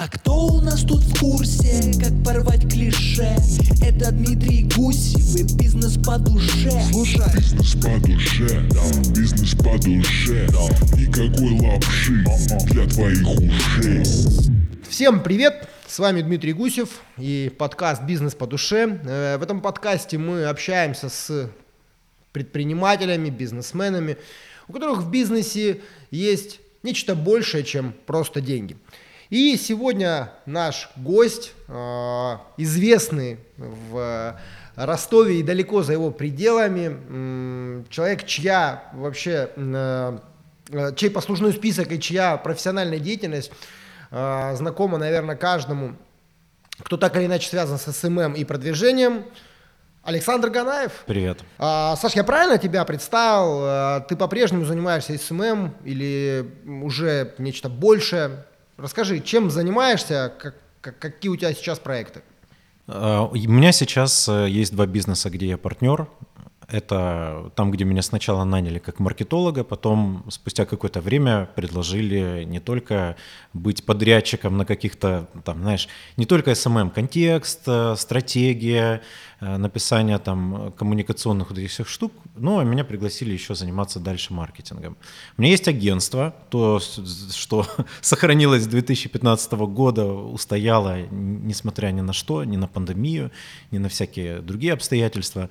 А кто у нас тут в курсе, как порвать клише? Это Дмитрий Гусев и бизнес по душе Слушай, Бизнес по душе, да, бизнес по душе, да. Никакой лапши для твоих ушей. Всем привет! С вами Дмитрий Гусев и подкаст «Бизнес по душе». Э, В этом подкасте мы общаемся с предпринимателями, бизнесменами, у которых в бизнесе есть нечто большее, чем просто деньги. И сегодня наш гость, э, известный в Ростове и далеко за его пределами, человек, чья вообще, э, э, чей послужной список и чья профессиональная деятельность знакома, наверное, каждому, кто так или иначе связан с SMM и продвижением. Александр Ганаев. Привет. А, Саш, я правильно тебя представил? А, Ты по-прежнему занимаешься SMM или уже нечто большее? Расскажи, чем занимаешься, как- как- какие у тебя сейчас проекты? А, У меня сейчас э, есть два бизнеса, где я партнер. Это там, где меня сначала наняли как маркетолога, потом спустя какое-то время предложили не только быть подрядчиком на каких-то, там, знаешь, не только SMM, контекст, э, стратегия, э, написание там коммуникационных вот этих всех штук, но меня пригласили еще заниматься дальше маркетингом. У меня есть агентство, то, что сохранилось с 2015 года, устояло, несмотря ни на что, ни на пандемию, ни на всякие другие обстоятельства.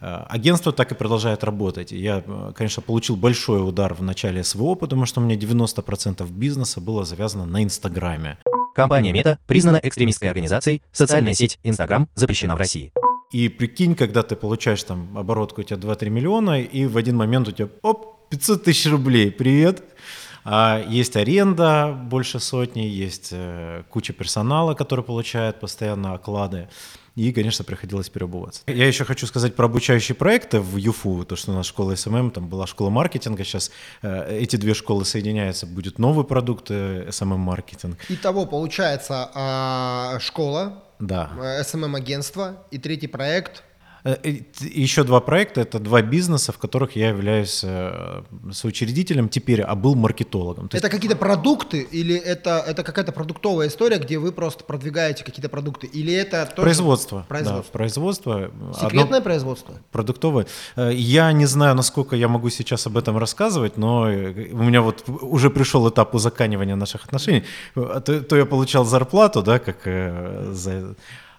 Э, Агентство так и продолжает работать. Я, э, конечно, получил большой удар в начале СВО, потому что у меня 90% бизнеса было завязано на Инстаграме. Компания Мета признана экстремистской организацией, социальная сеть Инстаграм запрещена в России. И прикинь, когда ты получаешь там оборотку у тебя 2-3 миллиона, и в один момент у тебя, оп, 500 тысяч рублей, привет. А есть аренда больше сотни, есть э, куча персонала, который получает постоянно оклады. И, конечно, приходилось переобуваться. Я еще хочу сказать про обучающие проекты в ЮФУ, то, что у нас школа SMM, там была школа маркетинга, сейчас э, эти две школы соединяются, будет новый продукт э, SMM-маркетинг. Итого получается а, школа, Да. SMM-агентство и третий проект. Э, э, Еще два проекта, это два бизнеса, в которых я являюсь э, соучредителем теперь, а был маркетологом. То есть Это какие-то продукты или это, это какая-то продуктовая история, где вы просто продвигаете какие-то продукты? Или это тоже производство. да, Производство. производство. Секретное Одно производство? продуктовое. Э, Я не знаю, насколько я могу сейчас об этом рассказывать, но э, у меня вот уже пришел этап узаканивания наших отношений. Э, То, то я получал зарплату, да, как э, за...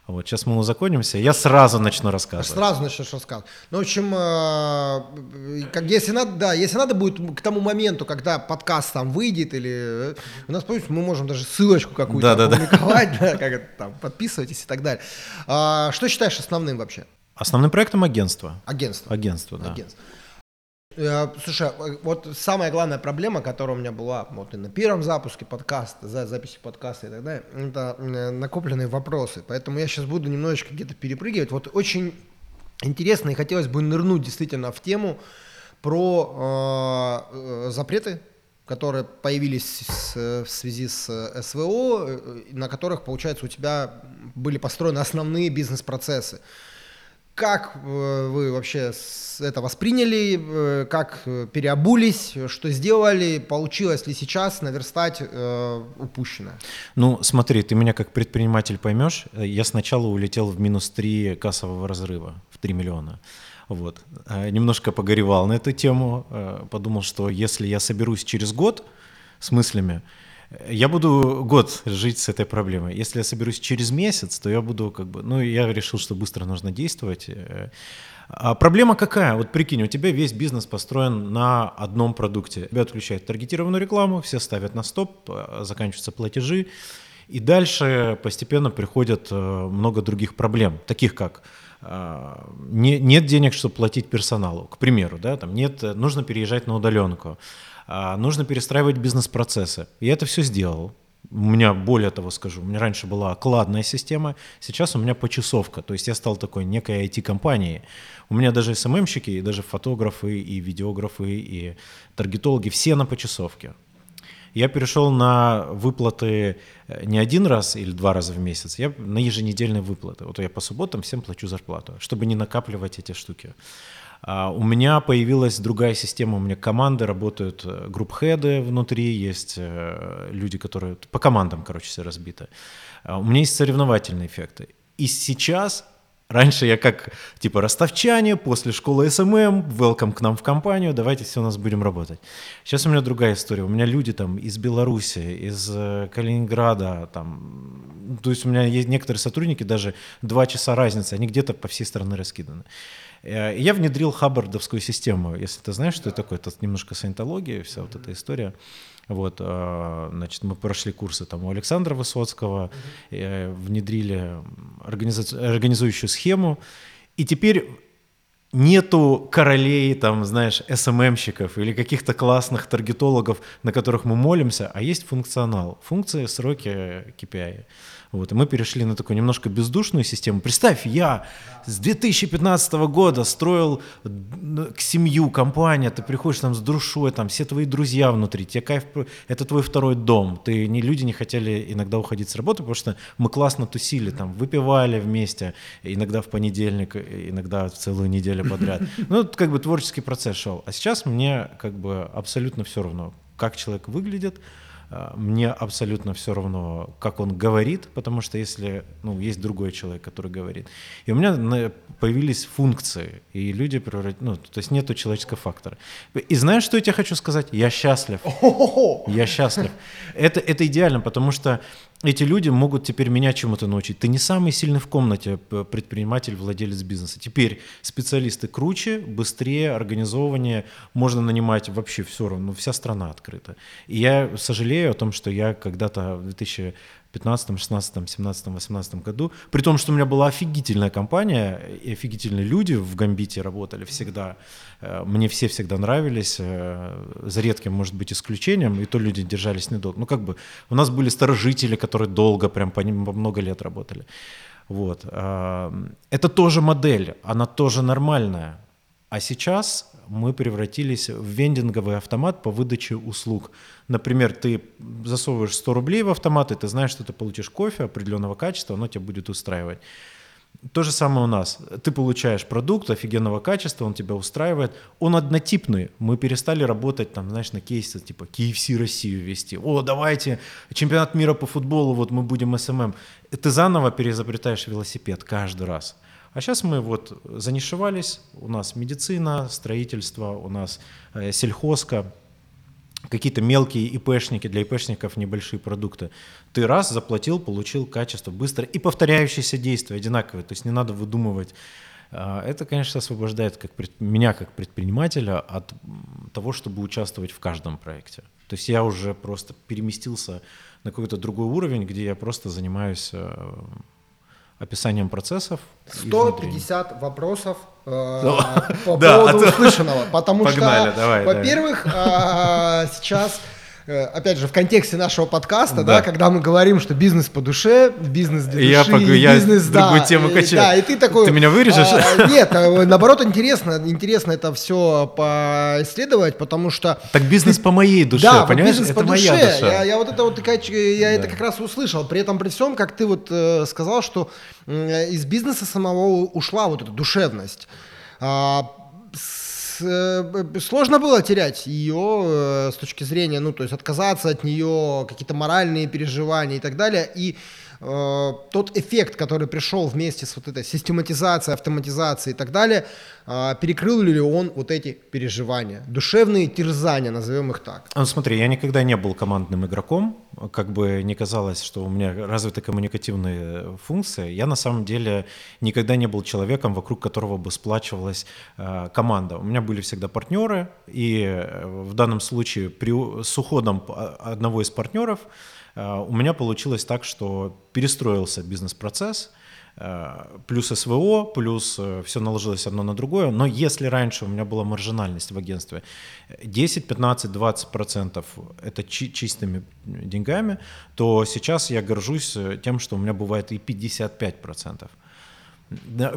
Вот сейчас мы узаконимся, я сразу начну рассказывать. Сразу начнешь рассказывать. Ну, в общем, э, как, если надо, да, если надо будет к тому моменту, когда подкаст там выйдет, или э, у нас, помните, мы можем даже ссылочку какую-то Да-да-да. опубликовать, да, как это там, подписывайтесь и так далее. А, что считаешь основным вообще? Основным проектом агентства. Агентство. Агентство, да. Агентство. Э, Слушай, э, вот самая главная проблема, которая у меня была вот и на первом запуске подкаста, за записи подкаста и так далее, это э, накопленные вопросы. Поэтому я сейчас буду немножечко где-то перепрыгивать. Вот очень интересно и хотелось бы нырнуть действительно в тему про э, запреты, которые появились с- в связи с СВО, на которых, получается, у тебя были построены основные бизнес-процессы. Как э, вы вообще это восприняли, э, как э, переобулись, что сделали, получилось ли сейчас наверстать э, упущенное? Ну, смотри, ты меня как предприниматель поймешь. Я сначала улетел в минус 3 кассового разрыва в 3 миллиона. Вот. Немножко погоревал на эту тему. Подумал, что если я соберусь через год с мыслями, я буду год жить с этой проблемой. Если я соберусь через месяц, то я буду как бы... Ну, я решил, что быстро нужно действовать. э. А проблема какая? Вот прикинь, у тебя весь бизнес построен на одном продукте. Тебя отключают таргетированную рекламу, все ставят на стоп, э, заканчиваются платежи. И дальше постепенно приходят э, много других проблем, таких как не- нет денег, чтобы платить персоналу, к примеру, да, там нет, нужно переезжать на удаленку, нужно перестраивать бизнес-процессы. Я это все сделал. У меня, более того скажу, у меня раньше была окладная система, сейчас у меня почасовка, то есть я стал такой некой IT-компанией. У меня даже СММщики, и даже фотографы, и видеографы, и таргетологи, все на почасовке. Я перешел на выплаты э, не один раз или два раза в месяц, я на еженедельные выплаты. Вот я по субботам всем плачу зарплату, чтобы не накапливать эти штуки. А у меня появилась другая система, у меня команды работают, э, group head ы внутри, есть э, люди, которые по командам, короче, все разбиты. А У меня есть соревновательные эффекты. И сейчас Раньше я как, типа, ростовчане, после школы SMM, welcome к нам в компанию, давайте все у нас будем работать. Сейчас у меня другая история. У меня люди там из Беларуси, из э, Калининграда, там, то есть у меня есть некоторые сотрудники, даже два часа разницы, они где-то по всей стране раскиданы. Э, Я внедрил хаббардовскую систему, если ты знаешь, что это такое, это немножко саентология, вся вот эта история. Вот, э, значит, мы прошли курсы там у Александра Высоцкого, э, внедрили организа- организующую схему, и теперь нету королей, там, знаешь, СММщиков или каких-то классных таргетологов, на которых мы молимся, а есть функционал, функции, сроки, KPI. Вот, и мы перешли на такую немножко бездушную систему. Представь, я с 2015 года строил к семью, компания, ты приходишь там с душой, там все твои друзья внутри, тебе кайф, это твой второй дом. Ты, не, люди не хотели иногда уходить с работы, потому что мы классно тусили, там, выпивали вместе, иногда в понедельник, иногда в целую неделю подряд. Ну, как бы творческий процесс шел. А сейчас мне как бы абсолютно все равно, как человек выглядит, мне абсолютно все равно, как он говорит, потому что если, ну, есть другой человек, который говорит. И у меня появились функции, и люди превратились, ну, то есть нету человеческого фактора. И знаешь, что я тебе хочу сказать? Я счастлив. Я счастлив. Это, это идеально, потому что эти люди могут теперь меня чему-то научить. Ты не самый сильный в комнате предприниматель, владелец бизнеса. Теперь специалисты круче, быстрее, организованнее. Можно нанимать вообще все равно. Вся страна открыта. И я сожалею о том, что я когда-то в 2015, 16, 17, 18 году, при том, что у меня была офигительная компания, и офигительные люди в Гамбите работали всегда. Э, Мне все всегда нравились, э, за редким, может быть, исключением, и то люди держались недолго. Ну, как бы, у нас были старожители, которые долго, прям по ним много лет работали. Вот. а, Это тоже модель, она тоже нормальная. А сейчас мы превратились в вендинговый автомат по выдаче услуг. Например, ты засовываешь 100 рублей в автомат, и ты знаешь, что ты получишь кофе определенного качества, оно тебя будет устраивать. То же самое у нас. Ты получаешь продукт офигенного качества, он тебя устраивает. Он однотипный. Мы перестали работать, там, знаешь, на кейсе, типа KFC Россию вести. О, давайте, чемпионат мира по футболу, вот мы будем SMM. Ты заново переизобретаешь велосипед каждый раз. А сейчас мы вот занишевались, у нас медицина, строительство, у нас э, сельхозка, какие-то мелкие ИПшники, для ИПшников небольшие продукты. Ты раз заплатил, получил качество быстро и повторяющиеся действия одинаковые, то есть не надо выдумывать. А, Это, конечно, освобождает как пред- меня как предпринимателя от того, чтобы участвовать в каждом проекте. То есть я уже просто переместился на какой-то другой уровень, где я просто занимаюсь э, описанием процессов. и внедрением. 150 вопросов э, Ну, по поводу а то- услышанного. Потому что, во-первых, а, сейчас, э, опять же, в контексте нашего подкаста, да. Да. когда мы говорим, что бизнес по душе, бизнес для Я души, пог- я бизнес, другую да, тему и- качаю. Да, и ты такой... Ты меня вырежешь? а, Нет, а, наоборот, интересно, интересно это все поисследовать, потому что... Так бизнес по моей душе, Да, понимаешь? бизнес Это по моя душе. душа. Я, я вот это вот такая, я это как раз услышал. При этом при всем, как ты вот э, сказал, что э, из бизнеса самого ушла вот эта душевность. А, с- э, сложно было терять ее э, с точки зрения, ну, то есть отказаться от нее, какие-то моральные переживания и так далее. И э, тот эффект, который пришел вместе с вот этой систематизацией, автоматизацией и так далее, э, перекрыл ли он вот эти переживания, душевные терзания, назовем их так. Ну, смотри, я никогда не был командным игроком, как бы не казалось, что у меня развиты коммуникативные функции. Я на самом деле никогда не был человеком, вокруг которого бы сплачивалась э, команда. У меня были всегда партнеры, и в данном случае при, с уходом п- одного из партнеров у меня получилось так, что перестроился бизнес-процесс, Э, плюс СВО, плюс все наложилось одно на другое. Но если раньше у меня была маржинальность в агентстве 10, 15, 20 процентов это чи- чистыми деньгами, то сейчас я горжусь э, тем, что у меня бывает и 55 процентов.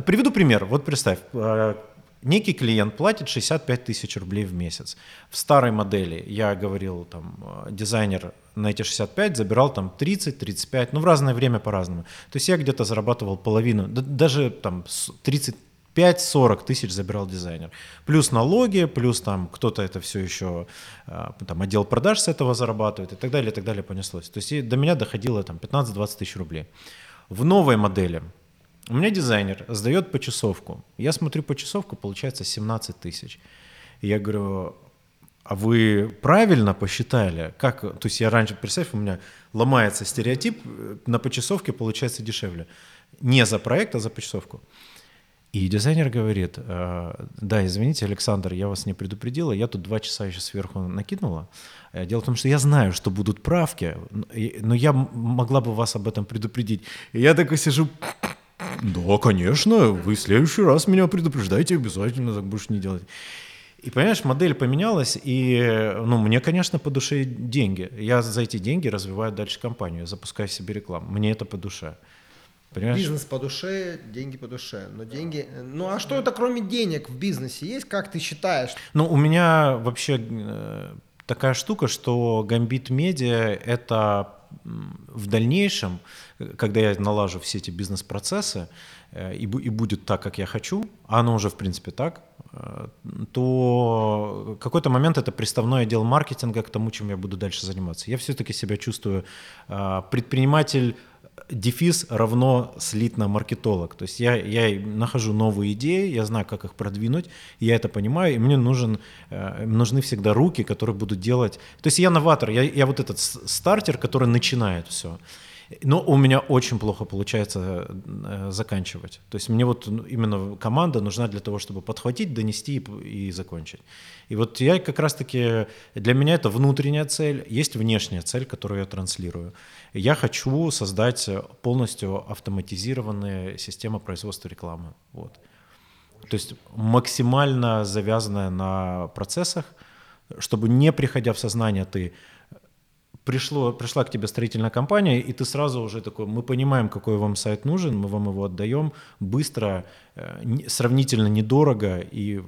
Приведу пример. Вот представь, э, некий клиент платит 65 тысяч рублей в месяц. В старой модели я говорил, там, э, дизайнер на эти 65 забирал там 30-35, ну в разное время по-разному. То есть я где-то зарабатывал половину, да, даже там с- 35-40 тысяч забирал дизайнер. Плюс налоги, плюс там кто-то это все еще, э, там отдел продаж с этого зарабатывает и так далее, и так далее понеслось. То есть до меня доходило там 15-20 тысяч рублей. В новой модели у меня дизайнер сдает почасовку. Я смотрю почасовку, получается 17 тысяч. Я говорю, а вы правильно посчитали? Как? То есть я раньше, представь, у меня ломается стереотип, э, на почасовке получается дешевле. Не за проект, а за почасовку. И дизайнер говорит, «Э, да, извините, Александр, я вас не предупредила, я тут два часа еще сверху накинула. Э, Дело в том, что я знаю, что будут правки, но я могла бы вас об этом предупредить. И я такой сижу, да, конечно, вы в следующий раз меня предупреждайте обязательно, так больше не делать. И понимаешь, модель поменялась, и ну, мне, конечно, по душе деньги. Я за эти деньги развиваю дальше компанию, я запускаю себе рекламу. Мне это по душе. Понимаешь? Бизнес по душе, деньги по душе. Но деньги... Ну а что это кроме денег в бизнесе есть, как ты считаешь? Ну, у меня вообще э, такая штука, что Гамбит Медиа — это в дальнейшем, когда я налажу все эти бизнес-процессы, э, и, бу- и будет так, как я хочу, а оно уже, в принципе, так, то какой-то момент это приставной отдел маркетинга к тому, чем я буду дальше заниматься. Я все-таки себя чувствую э, предприниматель дефис равно слитно маркетолог. То есть я, я нахожу новые идеи, я знаю, как их продвинуть, я это понимаю, и мне нужен, э, нужны всегда руки, которые будут делать. То есть я новатор, я, я вот этот стартер, который начинает все. Но у меня очень плохо получается э, заканчивать. То есть мне вот ну, именно команда нужна для того, чтобы подхватить, донести и, и закончить. И вот я как раз-таки, для меня это внутренняя цель, есть внешняя цель, которую я транслирую. Я хочу создать полностью автоматизированные системы производства рекламы. Вот. То есть максимально завязанная на процессах, чтобы не приходя в сознание, ты пришло, пришла к тебе строительная компания, и ты сразу уже такой, мы понимаем, какой вам сайт нужен, мы вам его отдаем быстро, э, сравнительно недорого, и,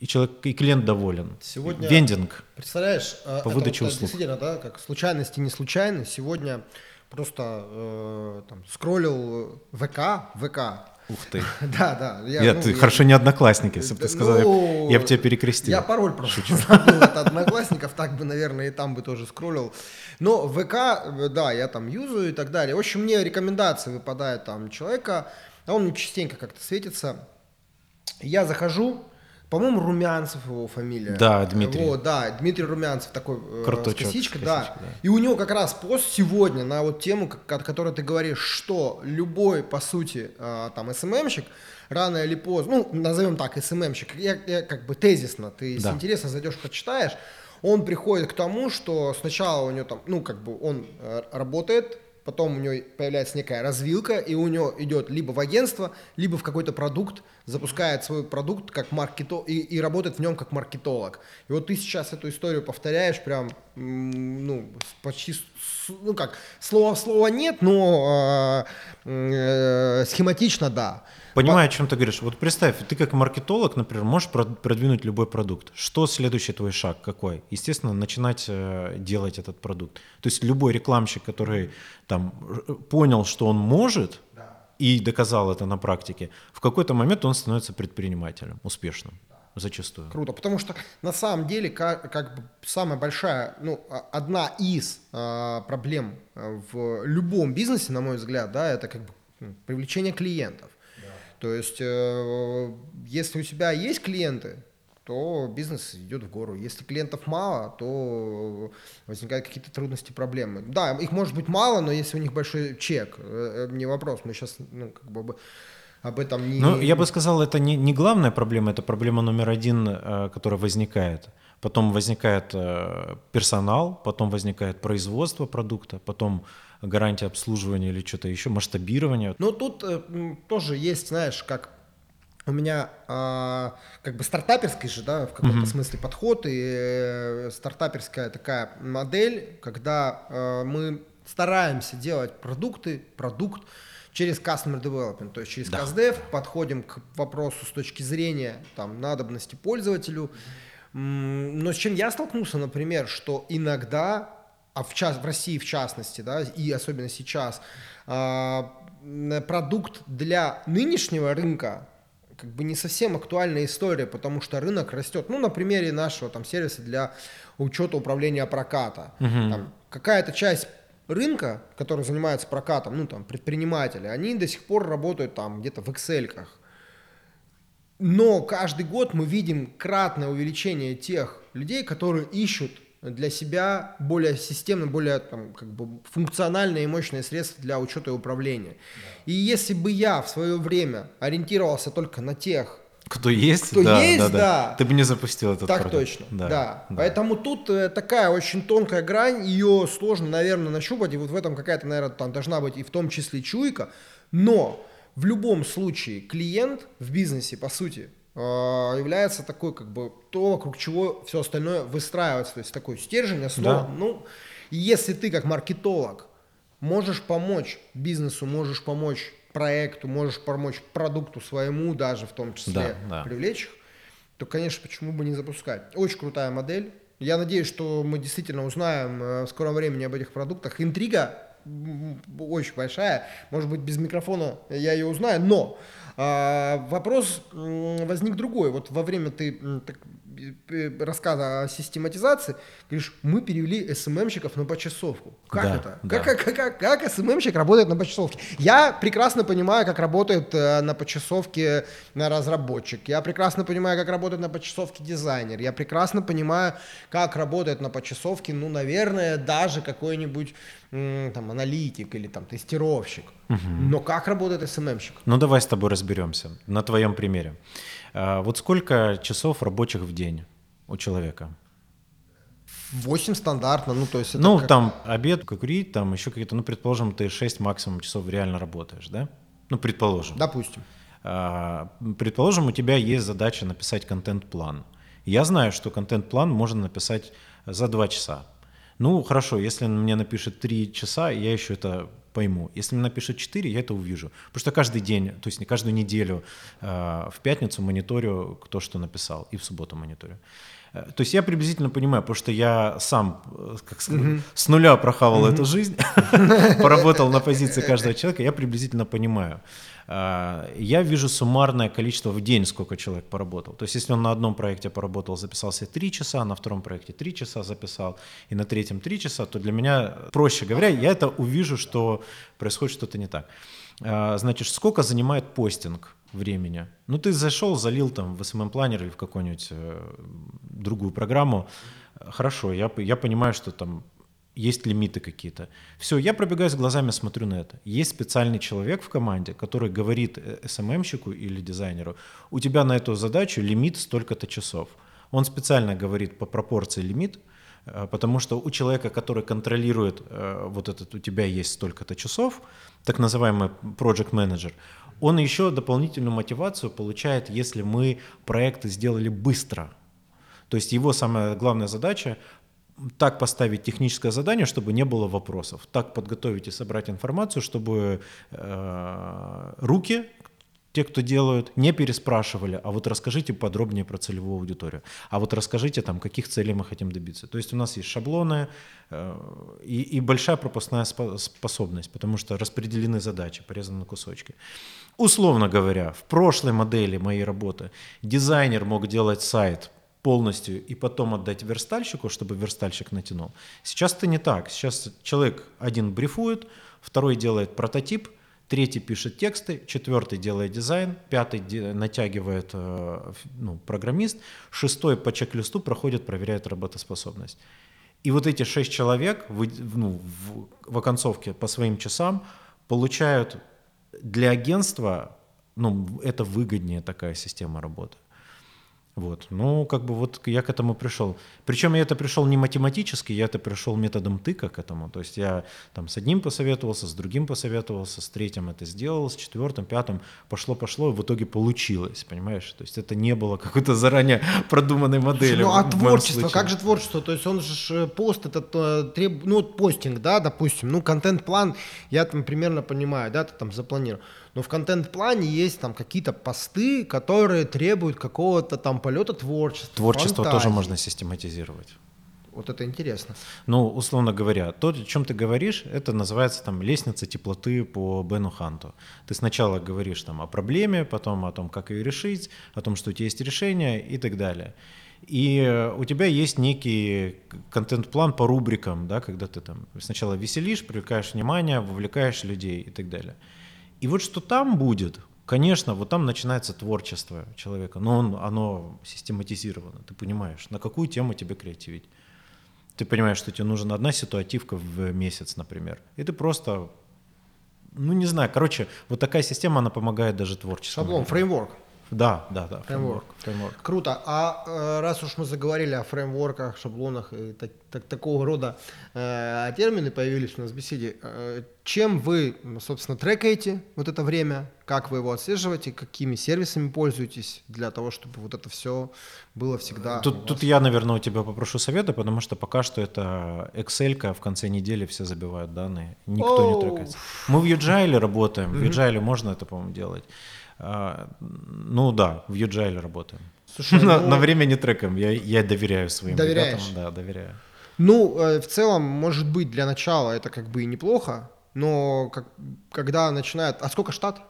и человек, и клиент доволен. Сегодня- Вендинг. Представляешь, э, По выдаче вот, э, услуг. Действительно, да, как случайности не случайны. Сегодня просто э, там, скроллил ВК, ВК. Ух ты. Да, да. Я, ну, ты хорошо не одноклассник, если бы ты сказал, я- ну, я бы тебя перекрестил. Я пароль просто забыл от одноклассников, так бы, наверное, и там бы тоже скроллил. Но ВК, да, я там юзаю и так далее. В общем, мне рекомендации выпадают там человека, а он мне частенько как-то светится. Я захожу, по-моему, Румянцев его фамилия. Да, Дмитрий. Вот, да, Дмитрий Румянцев такой э, Круточок с с косичкой, косичкой, да. да. И у него как раз пост сегодня на вот тему, как- о которой ты говоришь, что любой, по сути, э, там, СММщик, рано или поздно, ну, назовем так, СММщик, я, я как бы тезисно, ты, Да. интересно, зайдешь, почитаешь, он приходит к тому, что сначала у него там, ну, как бы он э, работает, потом у него появляется некая развилка, и у него идет либо в агентство, либо в какой-то продукт, запускает свой продукт как маркетолог, и, и работает в нем как маркетолог. И вот ты сейчас эту историю повторяешь прям, ну, почти, ну как, слово в слово нет, но э, э, схематично да. Понимаю, о чем ты говоришь. Вот представь, ты как маркетолог, например, можешь прод- продвинуть любой продукт. Что следующий твой шаг какой? Естественно, начинать э, делать этот продукт. То есть любой рекламщик, который там э, понял, что он может и доказал это на практике, в какой-то момент он становится предпринимателем успешным. Зачастую. Круто, потому что на самом деле как, как бы самая большая, ну, а- одна из а, проблем а, в любом бизнесе, на мой взгляд, да, это как бы м, привлечение клиентов. То есть, э, если у тебя есть клиенты, то бизнес идет в гору. Если клиентов мало, то возникают какие-то трудности, проблемы. Да, их может быть мало, но если у них большой чек, э, э, не вопрос. Мы сейчас, ну, как бы об- этом не... Ну, я бы сказал, это не, не главная проблема, это проблема номер один, э, которая возникает. Потом возникает персонал, потом возникает производство продукта, потом гарантия обслуживания или что-то еще, масштабирование. Ну, тут тоже есть, знаешь, как у меня а, как бы стартаперский же, да, в каком-то смысле подход и э, стартаперская такая модель, когда э, мы стараемся делать продукты, продукт через Customer Development, то есть через Да. CastDev подходим к вопросу с точки зрения там, надобности пользователю. Но с чем я столкнулся, например, что иногда, а в, час, в России в частности, да, и особенно сейчас, а, продукт для нынешнего рынка как бы не совсем актуальная история, потому что рынок растет. Ну, на примере нашего там сервиса для учета управления проката. Там какая-то часть рынка, который занимается прокатом, ну, там, предприниматели, они до сих пор работают там где-то в Excel-ках. Но каждый год мы видим кратное увеличение тех людей, которые ищут для себя более системно, более там, как бы функциональные и мощные средства для учета и управления. И если бы я в свое время ориентировался только на тех, Кто есть, Кто да, есть, да, да, да. Ты бы не запустил этот так продукт. точно, да. Поэтому тут э, такая очень тонкая грань, ее сложно, наверное, нащупать, и вот в этом какая-то, наверное, там должна быть и в том числе чуйка, но в любом случае клиент в бизнесе, по сути, является такой, как бы, то, вокруг чего все остальное выстраивается, то есть такой стержень, основа. Да. Ну, если ты как маркетолог можешь помочь бизнесу, можешь помочь проекту, можешь помочь продукту своему даже в том числе Да, да. привлечь их, то, конечно, почему бы не запускать. Очень крутая модель. Я надеюсь, что мы действительно узнаем э, в скором времени об этих продуктах. Интрига очень большая. Может быть, без микрофона я ее узнаю. Но а, вопрос возник другой. Вот во время ты так, рассказа о систематизации, говоришь, мы перевели СММщиков на почасовку. Как Да, это? да. Как, как, как, как СММщик работает на почасовке? Я прекрасно понимаю, как работает э, на почасовке на разработчик. Я прекрасно понимаю, как работает на почасовке дизайнер. Я прекрасно понимаю, как работает на почасовке, ну, наверное, даже какой-нибудь там аналитик или там тестировщик. Но как работает СММщик? Ну давай с тобой разберемся на твоем примере. А, Вот сколько часов рабочих в день у человека? 8 стандартно, ну, то есть это ну, как- там обед, курить, там еще какие-то, ну, предположим, ты 6 максимум часов реально работаешь, да? Ну, предположим. допустим. А, Предположим, у тебя есть задача написать контент-план. Я знаю, что контент-план можно написать за 2 часа. Ну, хорошо, если он мне напишет 3 часа, я еще это пойму. Если мне напишет 4, я это увижу. Потому что каждый день, то есть не каждую неделю а, в пятницу мониторю, кто что написал, и в субботу мониторю. Э, То есть я приблизительно понимаю, потому что я сам, э, как сказать, с нуля прохавал эту жизнь, поработал на позиции каждого человека, я приблизительно понимаю. А, Я вижу суммарное количество в день, сколько человек поработал. То есть если он на одном проекте поработал, записал себе 3 часа, на втором проекте 3 часа записал, и на третьем 3 часа, то для меня, проще говоря, я это увижу, что происходит что-то не так. Значит, сколько занимает постинг времени? Ну, ты зашел, залил там в SMM-планер или в какую-нибудь э, другую программу. Хорошо, я, я понимаю, что там есть лимиты какие-то. Все, я пробегаюсь глазами, смотрю на это. Есть специальный человек в команде, который говорит э, SMM-щику или дизайнеру, у тебя на эту задачу лимит столько-то часов. Он специально говорит по пропорции лимит, э, потому что у человека, который контролирует э, вот этот, у тебя есть столько-то часов, так называемый project manager, он еще дополнительную мотивацию получает, если мы проекты сделали быстро. То есть его самая главная задача так поставить техническое задание, чтобы не было вопросов, так подготовить и собрать информацию, чтобы э, руки, те, кто делают, не переспрашивали, а вот расскажите подробнее про целевую аудиторию, а вот расскажите там, каких целей мы хотим добиться. То есть у нас есть шаблоны э, и, и большая пропускная спо- способность, потому что распределены задачи, порезаны на кусочки. Условно говоря, в прошлой модели моей работы дизайнер мог делать сайт полностью и потом отдать верстальщику, чтобы верстальщик натянул. Сейчас это не так. Сейчас человек один брифует, второй делает прототип, третий пишет тексты, четвертый делает дизайн, пятый натягивает э, ну, программист, шестой по чек-листу проходит, проверяет работоспособность. И вот эти шесть человек вы- ну, в, в оконцовке по своим часам получают для агентства, ну, это выгоднее такая система работы. Вот. Ну, как бы вот я к этому пришел. Причем я это пришел не математически, я это пришел методом тыка к этому. То есть я там с одним посоветовался, с другим посоветовался, с третьим это сделал, с четвертым, пятым пошло-пошло, и в итоге получилось, понимаешь? То есть это не было какой-то заранее продуманной модели. Ну а творчество, как же творчество? То есть он же э, пост этот э, треб... ну вот постинг, да, допустим, ну контент-план, я там примерно понимаю, да, ты там запланировал. Но в контент-плане есть там какие-то посты, которые требуют какого-то там полета творчества. Творчество тоже фантазии. можно систематизировать. Вот это интересно. Ну, условно говоря, то, о чем ты говоришь, это называется там лестница теплоты по Бену Ханту. Ты сначала говоришь там о проблеме, потом о том, как ее решить, о том, что у тебя есть решение и так далее. И у тебя есть некий контент-план по рубрикам, да, когда ты там сначала веселишь, привлекаешь внимание, вовлекаешь людей и так далее. И вот что там будет, конечно, вот там начинается творчество человека, но он, оно систематизировано, ты понимаешь, на какую тему тебе креативить. Ты понимаешь, что тебе нужна одна ситуативка в месяц, например. И ты просто, ну не знаю, короче, вот такая система, она помогает даже творчеству. Шаблон, фреймворк. Да, да, да, Фреймворк. фреймворк. Круто. А э, раз уж мы заговорили о фреймворках, шаблонах и так- так- такого рода э, термины появились у нас в беседе, э, чем вы, собственно, трекаете вот это время, как вы его отслеживаете, какими сервисами пользуетесь для того, чтобы вот это все было всегда Тут, вас? тут я, наверное, у тебя попрошу совета, потому что пока что это Excel, в конце недели все забивают данные, никто Оу. не трекается. Мы в Agile работаем, в Agile можно это, по-моему, делать. А, ну да, в Agile работаем. Слушай, на, ну- на время не трекаем, я, я доверяю своим Доверяешь? ребятам. Да, доверяю. Ну, э, в целом, может быть, для начала это как бы и неплохо, но как, когда начинают... А сколько штат?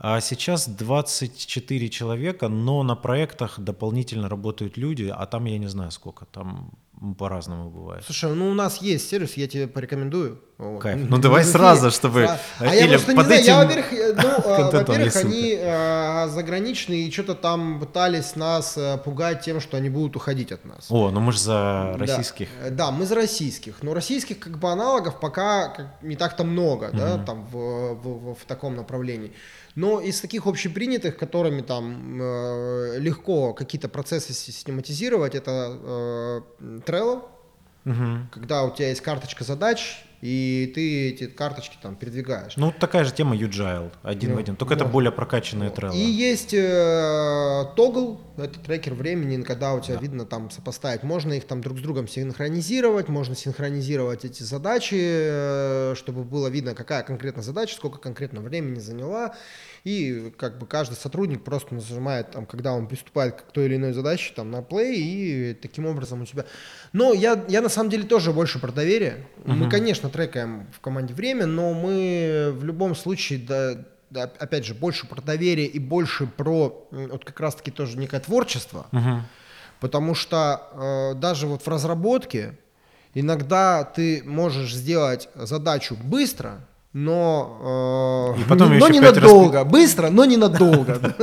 А сейчас 24 человека, но на проектах дополнительно работают люди, а там я не знаю сколько, там по-разному бывает. Слушай, ну у нас есть сервис, я тебе порекомендую. Кайф. Ну, давай сразу, чтобы- Да. А я Или просто не знаю, я, во-первых, э, ну, э, контентом во-первых, они э, заграничные и что-то там пытались нас э, пугать тем, что они будут уходить от нас. О, ну мы же за Да. российских. Э, Да, мы за российских. Но российских как бы аналогов пока не так-то много, да, там в, в- в- в таком направлении. Но из таких общепринятых, которыми там э, легко какие-то процессы систематизировать, это э, Trello, Мгм. когда у тебя есть карточка задач, и ты эти карточки там передвигаешь. Ну, такая же тема Agile, один Ну, в один. Только это вот. более прокачанная Trello. И есть э, тогл, это трекер времени, когда у тебя видно там сопоставить. Можно их там друг с другом синхронизировать, можно синхронизировать эти задачи, э, чтобы было видно, какая конкретно задача, сколько конкретно времени заняла. И как бы каждый сотрудник просто нажимает, там, когда он приступает к той или иной задаче, там, на play, и таким образом у тебя... Но я, я на самом деле тоже больше про доверие. Мы, конечно, трекаем в команде время, но мы в любом случае, да, да, опять же, больше про доверие и больше про вот как раз-таки тоже некое творчество. Мгм. Потому что э, даже вот в разработке иногда ты можешь сделать задачу быстро, но, э, И потом не- но пять раз ненадолго. Быстро, но ненадолго. да.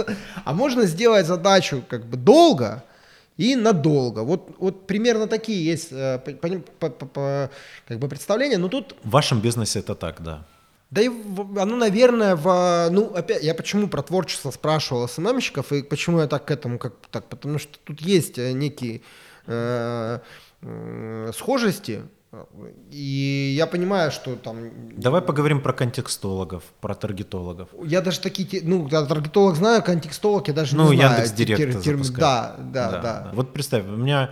А можно сделать задачу как бы долго и надолго. Вот, вот примерно такие есть э, как бы представления. Но тут В вашем бизнесе это так, да. да и оно, наверное, в, ну, опять, я почему про творчество спрашивал СММщиков, и почему я так к этому, как так, потому что тут есть э, некие э, э, схожести, и я понимаю, что там... Давай поговорим про контекстологов, про таргетологов. Я даже такие, ну, да, таргетолог знаю, контекстолог я даже Ну, не знаю. Яндекс.Директ Тер- терм- запускает. Да, да, да. Вот представь, у меня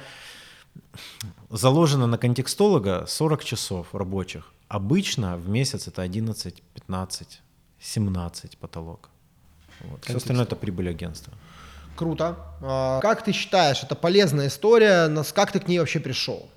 заложено на контекстолога 40 часов рабочих. Обычно в месяц это 11, 15, 17 потолок. Вот. Все остальное это прибыль агентства. Круто. А, как ты считаешь, это полезная история, как ты к ней вообще пришел?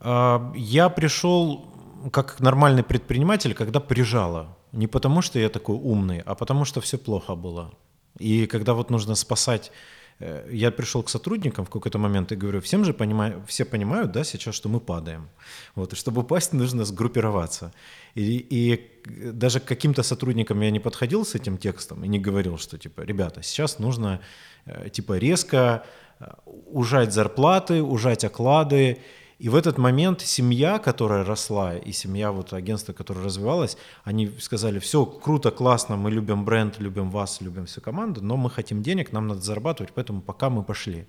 А, Я пришел как нормальный предприниматель, когда прижало. Не потому, что я такой умный, а потому, что все плохо было. И когда вот нужно спасать, э, я пришел к сотрудникам в какой-то момент и говорю, всем же понимаю, все понимают, да, сейчас, что мы падаем. Вот, и чтобы упасть, нужно сгруппироваться. И, и даже к каким-то сотрудникам я не подходил с этим текстом и не говорил, что типа, ребята, сейчас нужно э, типа резко э, ужать зарплаты, ужать оклады, И в этот момент семья, которая росла, и семья вот агентства, которое развивалось, они сказали, все круто, классно, мы любим бренд, любим вас, любим всю команду, но мы хотим денег, нам надо зарабатывать, поэтому пока мы пошли.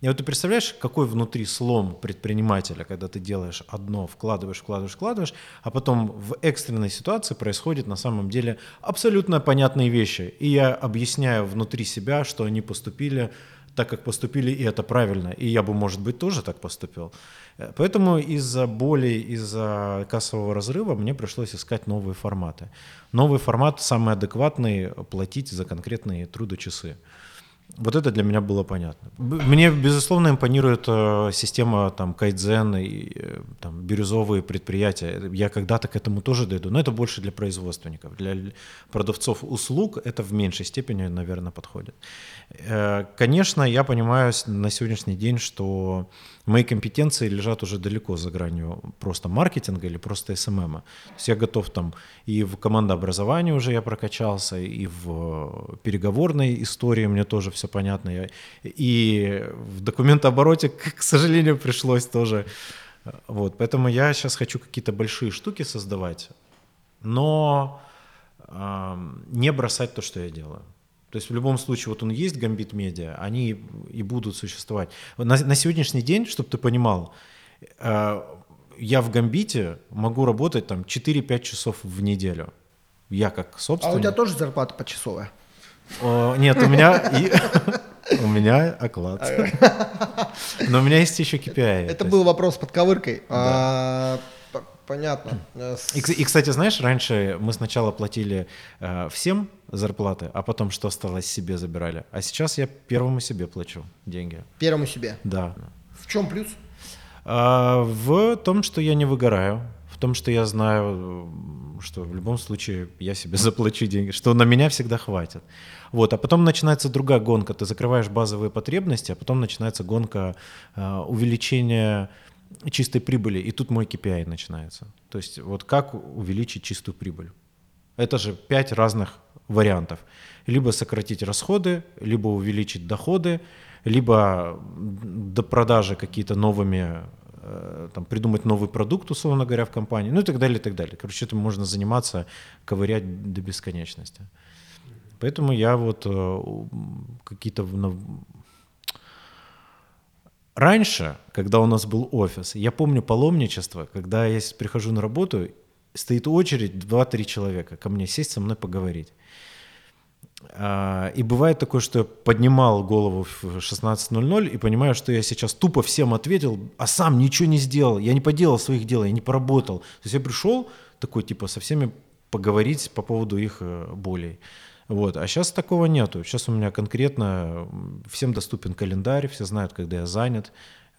И вот ты представляешь, какой внутри слом предпринимателя, когда ты делаешь одно, вкладываешь, вкладываешь, вкладываешь, а потом в экстренной ситуации происходят на самом деле абсолютно понятные вещи. И я объясняю внутри себя, что они поступили так, как поступили, и это правильно. И я бы, может быть, тоже так поступил. Э, Поэтому из-за боли, из-за кассового разрыва мне пришлось искать новые форматы. Новый формат, самый адекватный, платить за конкретные трудочасы. Вот это для меня было понятно. Мне, безусловно, импонирует э, система там, кайдзен и э, там, бирюзовые предприятия. Я когда-то к этому тоже дойду, но это больше для производственников. Для продавцов услуг это в меньшей степени, наверное, подходит. Э, Конечно, я понимаю на сегодняшний день, что мои компетенции лежат уже далеко за гранью просто маркетинга или просто SMM. То есть я готов там и в командообразовании уже я прокачался, и в э, переговорной истории мне тоже все понятно. И в документообороте, к сожалению, пришлось тоже. Э, Вот, поэтому я сейчас хочу какие-то большие штуки создавать, но ам, не бросать то, что я делаю. То есть в любом случае, вот он есть, Гамбит Медиа, они и будут существовать. На, на сегодняшний день, чтобы ты понимал, э, я в Гамбите могу работать там 4-5 часов в неделю. Я как А собственник. у тебя тоже зарплата почасовая? О, нет, у меня у меня оклад. Но у меня есть еще KPI. Это был вопрос под ковыркой. А, Понятно. И, кстати, знаешь, раньше мы сначала платили э, всем зарплаты, а потом что осталось себе забирали. А сейчас я первому себе плачу деньги. Первому себе. Да. В чем плюс? А, в том, что я не выгораю, в том, что я знаю, что в любом случае я себе заплачу деньги, что на меня всегда хватит. Вот, а потом начинается другая гонка. Ты закрываешь базовые потребности, а потом начинается гонка а, увеличения чистой прибыли, и тут мой KPI начинается. То есть вот как увеличить чистую прибыль? Это же пять разных вариантов. Либо сократить расходы, либо увеличить доходы, либо до продажи какие-то новыми, э, там, придумать новый продукт, условно говоря, в компании, ну и так далее, и так далее. Короче, этим можно заниматься, ковырять до бесконечности. Поэтому я вот э, какие-то... Раньше, когда у нас был офис, я помню паломничество, когда я прихожу на работу, стоит очередь 2-3 человека ко мне сесть со мной поговорить. А, И бывает такое, что я поднимал голову в 16.00 и понимаю, что я сейчас тупо всем ответил, а сам ничего не сделал, я не поделал своих дел, я не поработал. То есть я пришел такой, типа, со всеми поговорить по поводу их э, болей. Вот. А сейчас такого нету. Сейчас у меня конкретно всем доступен календарь, все знают, когда я занят,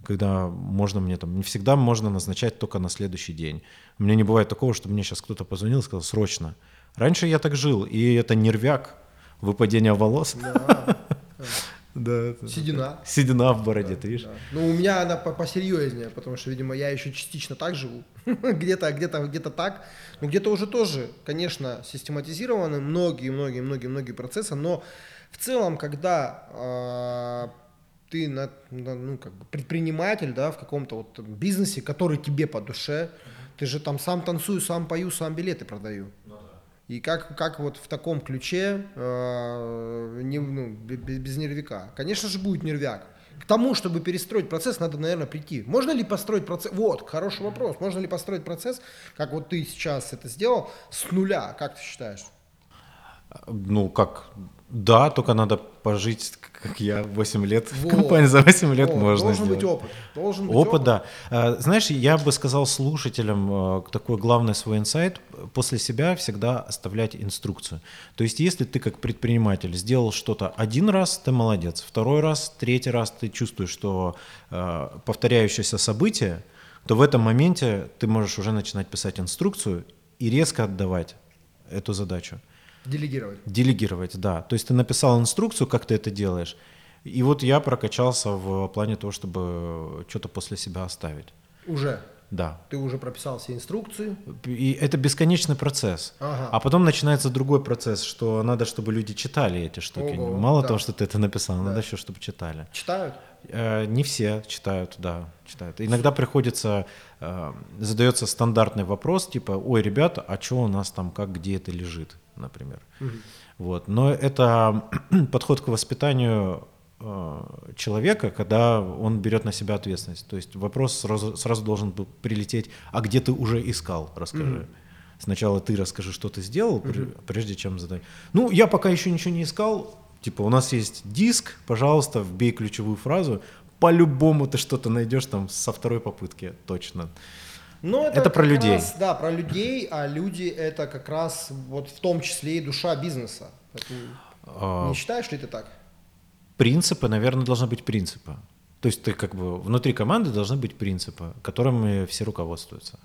когда можно мне там, не всегда можно назначать только на следующий день. У меня не бывает такого, что мне сейчас кто-то позвонил и сказал срочно. Раньше я так жил, и это нервяк, выпадение волос. Да. Седина. Седина в бороде, ты видишь? Да. Ну, у меня она по- посерьезнее, потому что, видимо, я еще частично так живу. где-то, где-то, где-то так. Но где-то уже тоже, конечно, систематизированы многие, многие, многие, многие процессы. Но в целом, когда а, ты на, на- ну, как бы предприниматель, да, в каком-то вот бизнесе, который тебе по душе, ты же там сам танцую, сам пою, сам билеты продаю. И как, как вот в таком ключе, э, не, ну, бе- бе- без, нервяка? Конечно же будет нервяк. К тому, чтобы перестроить процесс, надо, наверное, прийти. Можно ли построить процесс? Вот, хороший вопрос. Можно ли построить процесс, как вот ты сейчас это сделал, с нуля? Как ты считаешь? Ну, как, да, только надо пожить, как я, 8 лет в Вот. компании. За 8 лет Вот, можно должен сделать. быть опыт. Должен быть Опыт, да. А, Знаешь, я бы сказал слушателям э, такой главный свой инсайт, после себя всегда оставлять инструкцию. То есть, если ты как предприниматель сделал что-то один раз, ты молодец, второй раз, третий раз ты чувствуешь, что э, повторяющееся событие, то в этом моменте ты можешь уже начинать писать инструкцию и резко отдавать эту задачу. Делегировать. Делегировать, да. То есть ты написал инструкцию, как ты это делаешь, и вот я прокачался в плане того, чтобы что-то после себя оставить. Уже. Да. Ты уже прописал все инструкции. И это бесконечный процесс. Ага. А потом начинается другой процесс, что надо, чтобы люди читали эти штуки. Ого, Мало да. того, что ты это написал, надо еще, чтобы читали. Читают? Э, Не все читают, да, читают. Иногда приходится, э, задается стандартный вопрос, типа, ой, ребята, а что у нас там, как, где это лежит, например. Вот. Но это подход к воспитанию э, человека, когда он берет на себя ответственность. То есть вопрос сразу, сразу должен был прилететь, а где ты уже искал, расскажи. Сначала ты расскажи, что ты сделал, пр- прежде чем задать. Ну, я пока еще ничего не искал. Типа, у нас есть диск, пожалуйста, вбей ключевую фразу. По-любому ты что-то найдешь там со второй попытки, точно. Но Это как про людей. раз, да, про людей, а люди это как раз вот в том числе и душа бизнеса. А, Не считаешь ли ты так? принципы, наверное, должны быть принципы. То есть ты как бы внутри команды должны быть принципы, которыми все руководствуются.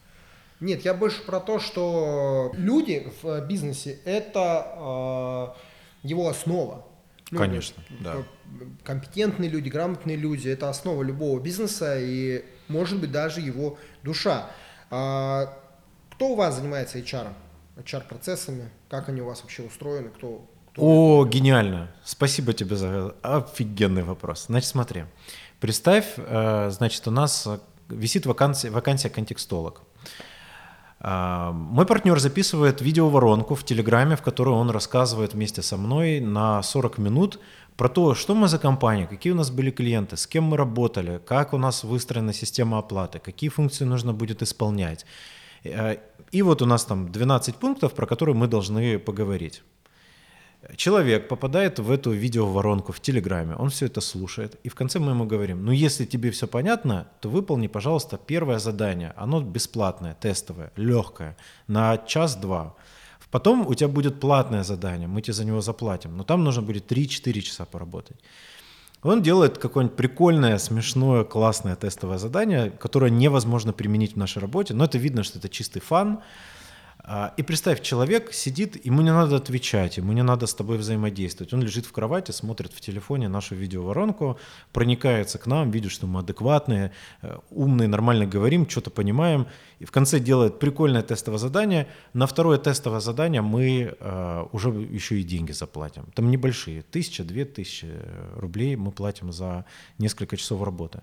Нет, я больше про то, что люди в э, бизнесе это э, его основа. Ну, Конечно, да. э, Компетентные люди, грамотные люди это основа любого бизнеса и может быть даже его душа. А кто у вас занимается HR? HR-процессами? Как они у вас вообще устроены? Кто, кто О, гениально. Спасибо тебе за офигенный вопрос. Значит, смотри. Представь, э, значит, у нас висит вакансия, вакансия контекстолог. Мой партнер записывает видеоворонку в Телеграме, в которой он рассказывает вместе со мной на 40 минут про то, что мы за компания, какие у нас были клиенты, с кем мы работали, как у нас выстроена система оплаты, какие функции нужно будет исполнять. Э, И вот у нас там 12 пунктов, про которые мы должны поговорить. Человек попадает в эту видеоворонку в Телеграме, он все это слушает, и в конце мы ему говорим, ну если тебе все понятно, то выполни, пожалуйста, первое задание. Оно бесплатное, тестовое, легкое, на час-два. Потом у тебя будет платное задание, мы тебе за него заплатим, но там нужно будет 3-4 часа поработать. Он делает какое-нибудь прикольное, смешное, классное тестовое задание, которое невозможно применить в нашей работе, но это видно, что это чистый фан. А, И представь, человек сидит, ему не надо отвечать, ему не надо с тобой взаимодействовать. Он лежит в кровати, смотрит в телефоне нашу видеоворонку, проникается к нам, видит, что мы адекватные, э, умные, нормально говорим, что-то понимаем. И в конце делает прикольное тестовое задание. На второе тестовое задание мы э, уже еще и деньги заплатим. Там небольшие, тысяча, две тысячи рублей мы платим за несколько часов работы.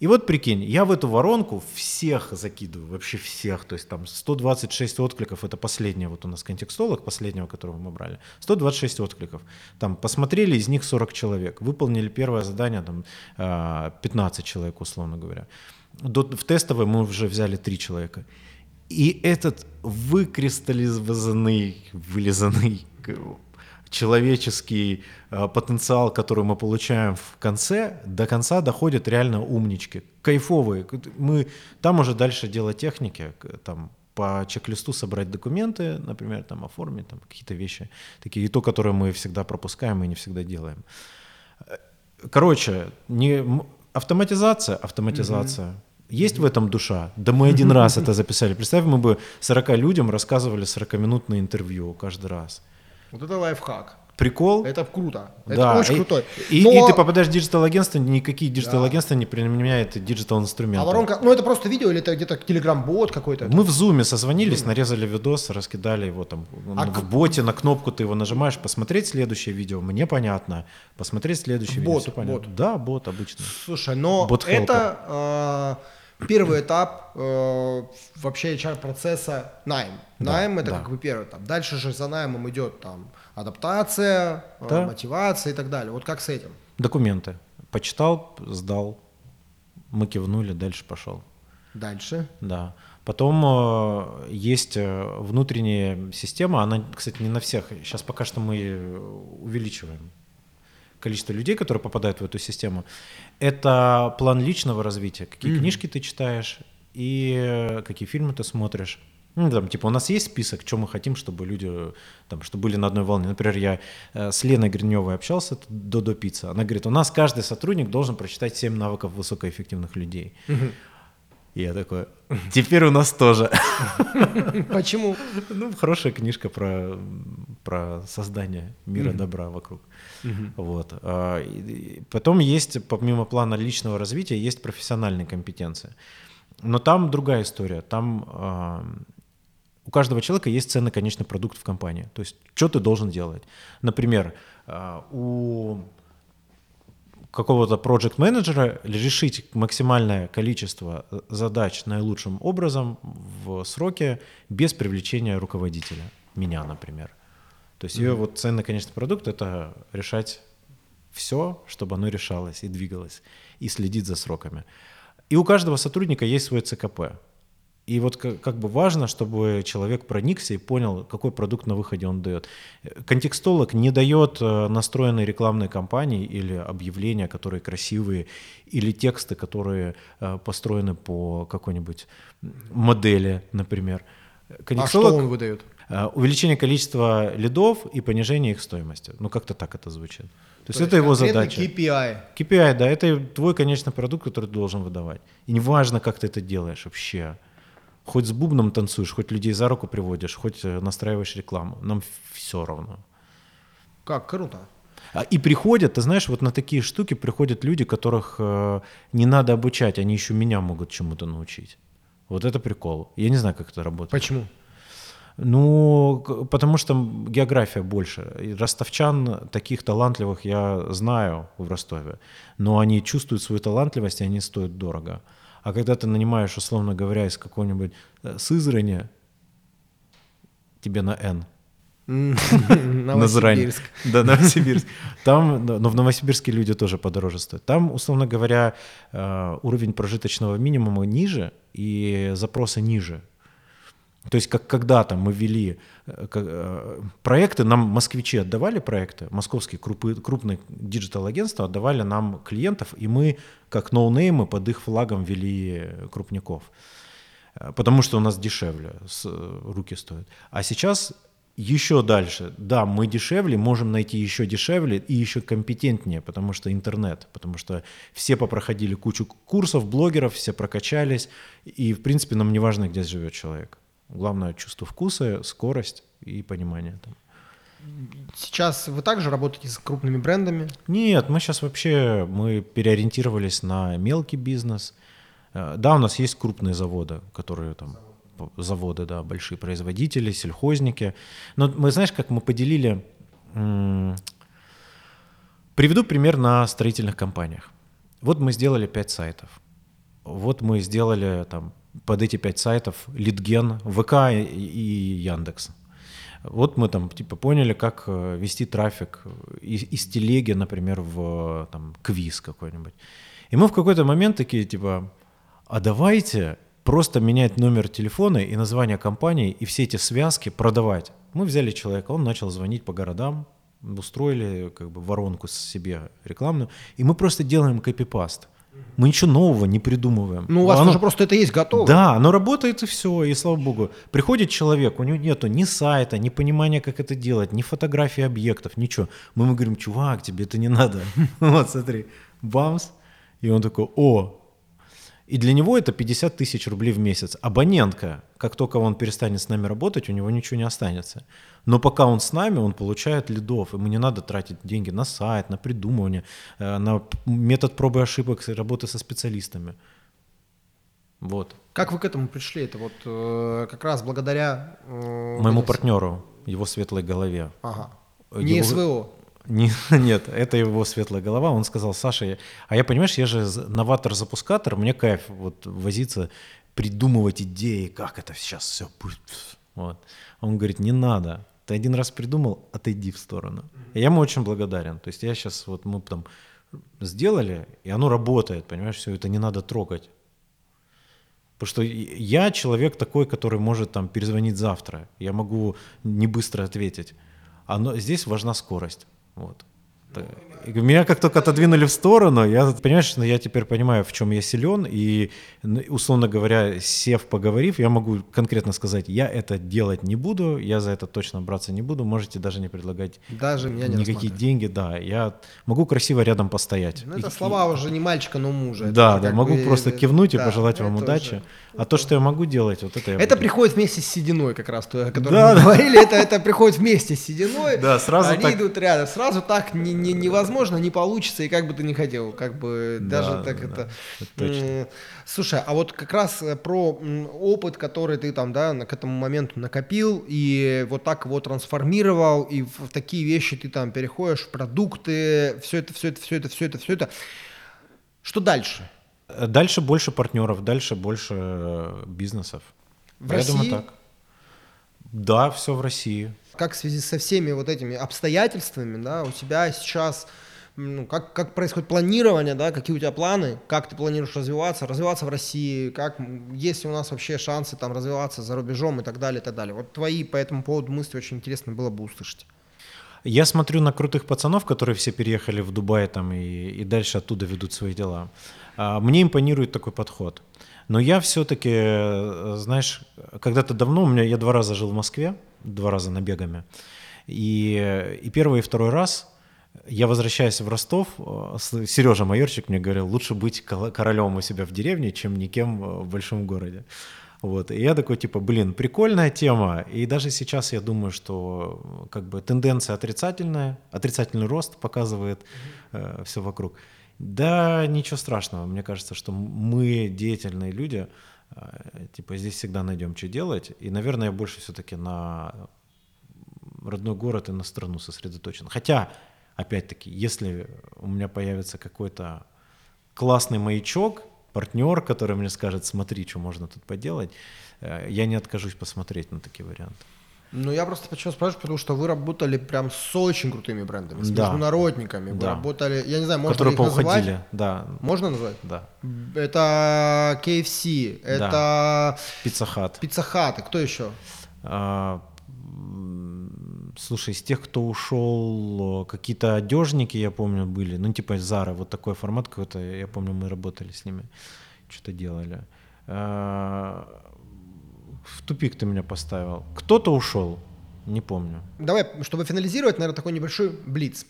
И вот прикинь, я в эту воронку всех закидываю, вообще всех, то есть там 126 откликов, это последний вот у нас контекстолог, последнего, которого мы брали, 126 откликов. Там посмотрели, из них 40 человек, выполнили первое задание, там а, 15 человек, условно говоря. В тестовое мы уже взяли 3 человека. И этот выкристаллизованный, вылизанный человеческий э, потенциал, который мы получаем в конце, до конца доходят реально умнички, кайфовые. Мы там уже дальше дело техники, там по чек-листу собрать документы, например, там оформить там какие-то вещи, такие, и то, которые мы всегда пропускаем и не всегда делаем. Короче, не автоматизация, автоматизация. Есть в этом душа? Да мы один раз это записали. Представь, мы бы 40 людям рассказывали 40-минутное интервью каждый раз. Вот это лайфхак. Прикол? Это круто. Да, Это очень и- крутой. И, Но- и ты попадаешь в digital-агентство, никакие Да. digital-агентства не применяют digital-инструменты. А воронка, ну это просто видео или это где-то телеграм-бот какой-то? Мы в зуме созвонились, нарезали видос, раскидали его там А в к- боте, на кнопку ты его нажимаешь, посмотреть следующее видео, мне понятно, посмотреть следующее видео, Бот, все понятно. бот. Да, бот обычно. Слушай, но Бот-хелпер. это э, первый этап э, вообще HR-процесса найм. Да, найм это да. как бы первый этап. Дальше же за наймом идет там адаптация, э, Да. мотивация и так далее. Вот как с этим? Документы. Почитал, сдал, мы кивнули, дальше пошел. Дальше. Да. Потом э, есть э, внутренняя система, она, кстати, не на всех. Сейчас пока что мы э, увеличиваем количество людей, которые попадают в эту систему. Это план личного развития. Какие книжки ты читаешь и э, какие фильмы ты смотришь. Ну, там, типа, у нас есть список, что мы хотим, чтобы люди, там, чтобы были на одной волне. Например, я э, с Леной Гриневой общался, это Додо Пицца. Она говорит, у нас каждый сотрудник должен прочитать 7 навыков высокоэффективных людей. И я такой, теперь у нас тоже. Почему? Ну, хорошая книжка про, про создание мира добра вокруг. Вот. А, и- и Потом есть, помимо плана личного развития, есть профессиональные компетенции. Но там другая история. Там а, у каждого человека есть ценный конечный продукт в компании. То есть, что ты должен делать. Например, а, у какого-то проект менеджера решить максимальное количество э, задач наилучшим образом в сроке без привлечения руководителя, меня, например. То есть ее вот ценный конечный продукт это решать все, чтобы оно решалось и двигалось, и следить за сроками. И у каждого сотрудника есть свой ЦКП. И вот как, как бы важно, чтобы человек проникся и понял, какой продукт на выходе он дает. Контекстолог не дает э, настроенной рекламной кампании или объявления, которые красивые, или тексты, которые э, построены по какой-нибудь модели, например. А что он выдает? Э, увеличение количества лидов и понижение их стоимости. Ну, как-то так это звучит. То есть То это его задача. KPI. KPI, да, это твой конечный продукт, который ты должен выдавать. И неважно, как ты это делаешь вообще. Хоть с бубном танцуешь, хоть людей за руку приводишь, хоть э, настраиваешь рекламу. Нам все равно. Как круто. А, И приходят, ты знаешь, вот на такие штуки приходят люди, которых э, не надо обучать, они еще меня могут чему-то научить. Вот это прикол. Я не знаю, как это работает. Почему? Ну, потому что география больше. И ростовчан таких талантливых я знаю в Ростове, но они чувствуют свою талантливость, и они стоят дорого. А когда ты нанимаешь, условно говоря, из какого-нибудь э, Сызрани, тебе на «Н». Новосибирск. Да, Новосибирск. Там, но но в Новосибирске люди тоже подороже стоят. Там, условно говоря, э, уровень прожиточного минимума ниже и запросы ниже. То есть как когда-то мы вели э, э, проекты, нам москвичи отдавали проекты, московские крупы- крупные digital-агентства отдавали нам клиентов, и мы как ноунеймы под их флагом вели крупников. Э, Потому что у нас дешевле с- руки стоят. А сейчас еще дальше. Да, мы дешевле, можем найти еще дешевле и еще компетентнее, потому что интернет, потому что все попроходили кучу курсов, блогеров, все прокачались, и в принципе нам не важно, где живет человек. Главное чувство вкуса, скорость и понимание. Там. Сейчас вы также работаете с крупными брендами. Нет, мы сейчас вообще мы переориентировались на мелкий бизнес. Э, Да, у нас есть крупные заводы, которые там заводы, да, большие производители, сельхозники. Но мы знаешь, как мы поделили. Приведу пример на строительных компаниях. Вот мы сделали 5 сайтов. Вот мы сделали там под эти 5 сайтов Литген, ВК и, Яндекс. Вот мы там типа поняли, как э, вести трафик из, из телеги, например, в там, квиз какой-нибудь. И мы в какой-то момент такие типа, а давайте просто менять номер телефона и название компании и все эти связки продавать. Мы взяли человека, он начал звонить по городам, устроили как бы воронку себе рекламную, и мы просто делаем копипаст. Мы ничего нового не придумываем. Ну, у вас Оно- уже просто это есть готово. да, оно работает и все, и слава богу. Приходит человек, у него нету ни сайта, ни понимания, как это делать, ни фотографий объектов, ничего. Мы ему говорим, чувак, тебе это не надо. Вот, смотри, бамс. И он такой, о. И для него это 50 тысяч рублей в месяц. Абонентка, как только он перестанет с нами работать, у него ничего не останется. Но пока он с нами, он получает лидов. Ему не надо тратить деньги на сайт, на придумывание, э, на метод пробы и ошибок, работы со специалистами. Вот. Как вы к этому пришли? Это вот э, как раз благодаря... э, Моему партнеру, его светлой голове. Ага. Его- Не СВО. Не- нет, это его светлая голова. Он сказал, Саша, я- а я, понимаешь, я же новатор-запускатор, мне кайф вот возиться, придумывать идеи, как это сейчас все будет. Вот. Он говорит, не надо. Ты один раз придумал, отойди в сторону. И я ему очень благодарен. То есть я сейчас, вот мы там сделали, и оно работает, понимаешь, все это не надо трогать. Потому что я человек такой, который может там перезвонить завтра. Я могу не быстро ответить. А здесь важна скорость. Вот. И Меня как только отодвинули в сторону, я, понимаешь, ну, я теперь понимаю, в чем я силен, и, ну, условно говоря, сев, поговорив, я могу конкретно сказать, я это делать не буду, я за это точно браться не буду, можете даже не предлагать Даже меня не никакие деньги, да, я могу красиво рядом постоять. Ну, это И- слова уже не мальчика, но мужа. Это да, уже да, могу бы, просто э, кивнуть и да, пожелать вам это удачи. уже- А то, что я могу делать, вот это я Это буду. приходит вместе с сединой как раз, то, о котором Да, мы да. говорили, это, это приходит вместе с сединой. Да, сразу Они так- идут рядом, сразу так не, не- невозможно, не получится, и как бы ты ни хотел, как бы даже Да, так да, это... это точно. Слушай, а вот как раз э, про опыт, который ты там, да, к этому моменту накопил, и вот так его трансформировал, и в в такие вещи ты там переходишь, в продукты, все это, все это, все это, все это, все это. Что дальше? Э, Дальше больше партнеров, дальше больше э, бизнесов. В Я России? думаю, так. Да, все в России. Как в связи со всеми вот этими обстоятельствами, да, у тебя сейчас, ну, как, как происходит планирование, да, какие у тебя планы, как ты планируешь развиваться, развиваться в России, как, есть ли у нас вообще шансы там развиваться за рубежом и так далее, и так далее. Вот твои по этому поводу мысли очень интересно было бы услышать. Я смотрю на крутых пацанов, которые все переехали в Дубай там и, и дальше оттуда ведут свои дела. А, Мне импонирует такой подход. Но я все-таки, э, знаешь, когда-то давно, у меня, я два раза жил в Москве, два раза набегами. И, и первый и второй раз я возвращаясь в Ростов, э, Сережа Майорчик мне говорил, лучше быть королем у себя в деревне, чем никем э, в большом городе. Вот. И я такой, типа, блин, прикольная тема. И даже сейчас я думаю, что э, как бы тенденция отрицательная, отрицательный рост показывает все вокруг. Да, ничего страшного. Мне кажется, что мы, деятельные люди, э, типа, здесь всегда найдем, что делать. И, наверное, я больше все-таки на родной город и на страну сосредоточен. Хотя, опять-таки, если у меня появится какой-то классный маячок, партнер, который мне скажет, смотри, что можно тут поделать, э, я не откажусь посмотреть на такие варианты. Ну, я просто почему спрашиваю, потому что вы работали прям с очень крутыми брендами, с Да. международниками. Вы Да. работали, я не знаю, можно которые ли их поуходили, да, Можно назвать? да. Это KFC, это Пицца Хат. Pizza Hut, и кто еще? А, Слушай, из тех, кто ушел, какие-то одежники, я помню, были, ну, типа Зара, вот такой формат какой-то, я помню, мы работали с ними, что-то делали. А, В тупик ты меня поставил. Кто-то ушел, не помню. Давай, чтобы финализировать, наверное, такой небольшой блиц.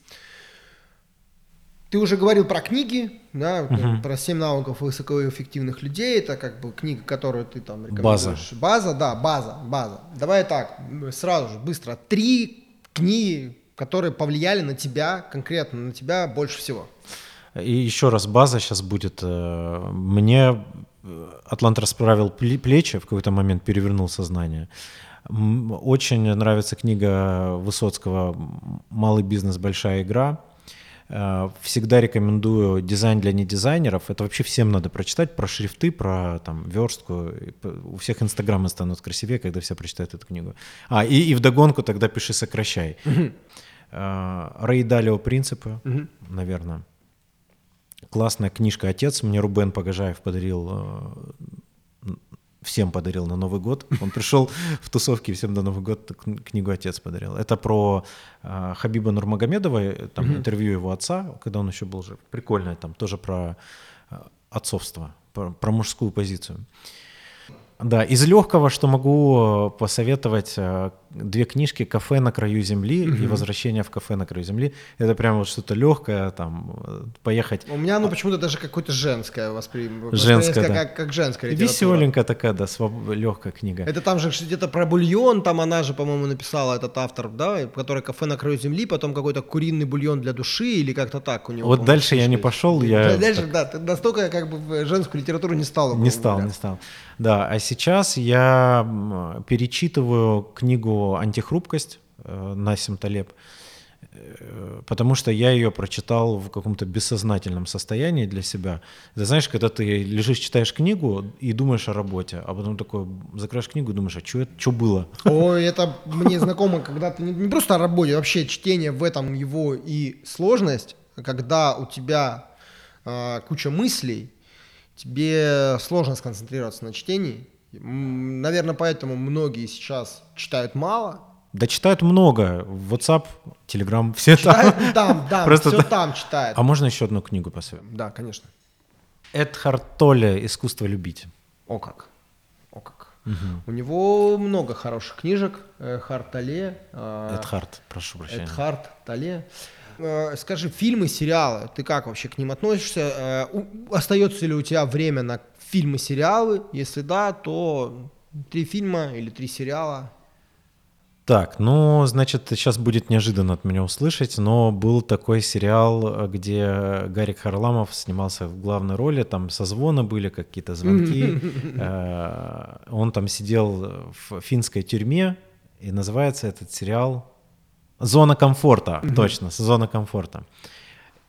Ты уже говорил про книги, да, про 7 навыков высокоэффективных людей. Это как бы книга, которую ты там рекомендуешь. База, да, база, база. Давай так, сразу же, быстро. Три книги, которые повлияли на тебя, конкретно на тебя больше всего. И еще раз, база сейчас будет. э, Мне Атлант расправил пле- плечи, в какой-то момент перевернул сознание. Очень нравится книга Высоцкого «Малый бизнес. Большая игра». Э, Всегда рекомендую дизайн для недизайнеров. Это вообще всем надо прочитать про шрифты, про там верстку. У всех инстаграмы станут красивее, когда все прочитают эту книгу. А, и, и вдогонку тогда пиши сокращай. Э, Рэй Далио «Принципы», наверное. Классная книжка «Отец». Мне Рубен Погожаев подарил, э, всем подарил на Новый год. Он пришел в тусовке всем на Новый год кн- книгу «Отец» подарил. Это про э, Хабиба Нурмагомедова, э, там интервью его отца, когда он еще был жив. Прикольное там, тоже про э, отцовство, про, про мужскую позицию. Да, из легкого, что могу посоветовать, э, две книжки «Кафе на краю земли» и «Возвращение в кафе на краю земли». Это прям вот что-то легкое, там, э, поехать. У меня, ну, почему-то даже какое-то женское восприятие. Женское, да. как, как женская литература. Веселенькая такая, да, легкая книга. Это там же где-то про бульон, там она же, по-моему, написала, этот автор, да, который «Кафе на краю земли», потом какой-то куриный бульон для души или как-то так у него. Вот дальше я не пошел, я Дальше, да, ты настолько как бы женскую литературу не стал. Не стал, не стал. Да, а сейчас я перечитываю книгу «Антихрупкость» э, Насим Талеб, э, потому что я ее прочитал в каком-то бессознательном состоянии для себя. Ты знаешь, когда ты лежишь, читаешь книгу и думаешь о работе, а потом такой закроешь книгу и думаешь, а что что было? Ой, это мне знакомо, когда ты не, не просто о работе, вообще чтение в этом его и сложность, когда у тебя а, куча мыслей, тебе сложно сконцентрироваться на чтении. Наверное, поэтому многие сейчас читают мало. Да читают много. WhatsApp, Telegram, все Читают там. там, да, Просто все да. там читают. А можно еще одну книгу посоветовать? Да, конечно. Эдхард Толле «Искусство любить». О как. О как. У него много хороших книжек. Харт Тале. э, Эдхард, прошу прощения. Эдхард Тале. Э, Скажи, фильмы, сериалы, ты как вообще к ним относишься? Э, Остается ли у тебя время на фильмы, сериалы? Если да, то три фильма или три сериала. Так, ну, значит, сейчас будет неожиданно от меня услышать, но был такой сериал, где Гарик Харламов снимался в главной роли, там созвоны были, какие-то звонки. Э, Он там сидел в финской тюрьме, и называется этот сериал «Зона комфорта», точно, «Зона комфорта».